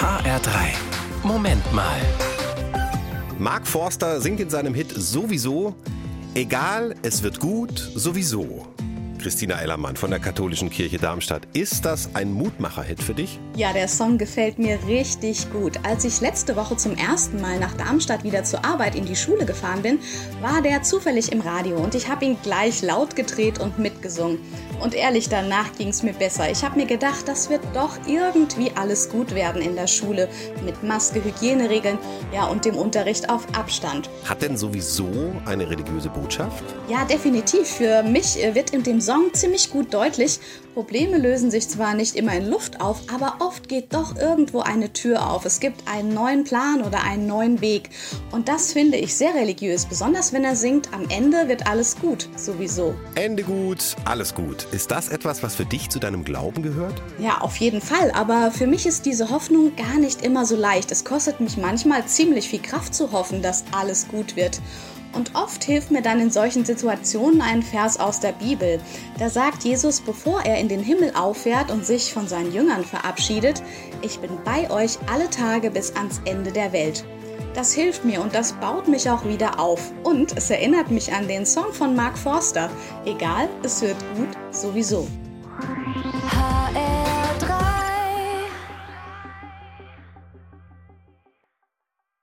HR3. Moment mal. Mark Forster singt in seinem Hit sowieso, egal, es wird gut, sowieso. Christina Ellermann von der Katholischen Kirche Darmstadt. Ist das ein Mutmacher-Hit für dich? Ja, der Song gefällt mir richtig gut. Als ich letzte Woche zum ersten Mal nach Darmstadt wieder zur Arbeit in die Schule gefahren bin, war der zufällig im Radio und ich habe ihn gleich laut gedreht und mitgesungen. Und ehrlich, danach ging es mir besser. Ich habe mir gedacht, das wird doch irgendwie alles gut werden in der Schule. Mit Maske, Hygieneregeln, ja und dem Unterricht auf Abstand. Hat denn sowieso eine religiöse Botschaft? Ja, definitiv. Für mich äh, wird in dem Song ziemlich gut deutlich, Probleme lösen sich zwar nicht immer in Luft auf, aber oft geht doch irgendwo eine Tür auf. Es gibt einen neuen Plan oder einen neuen Weg. Und das finde ich sehr religiös, besonders wenn er singt, am Ende wird alles gut, sowieso. Ende gut, alles gut. Ist das etwas, was für dich zu deinem Glauben gehört? Ja, auf jeden Fall. Aber für mich ist diese Hoffnung gar nicht immer so leicht. Es kostet mich manchmal ziemlich viel Kraft zu hoffen, dass alles gut wird. Und oft hilft mir dann in solchen Situationen ein Vers aus der Bibel. Da sagt Jesus, bevor er in den Himmel auffährt und sich von seinen Jüngern verabschiedet, ich bin bei euch alle Tage bis ans Ende der Welt. Das hilft mir und das baut mich auch wieder auf. Und es erinnert mich an den Song von Mark Forster. Egal, es wird gut sowieso.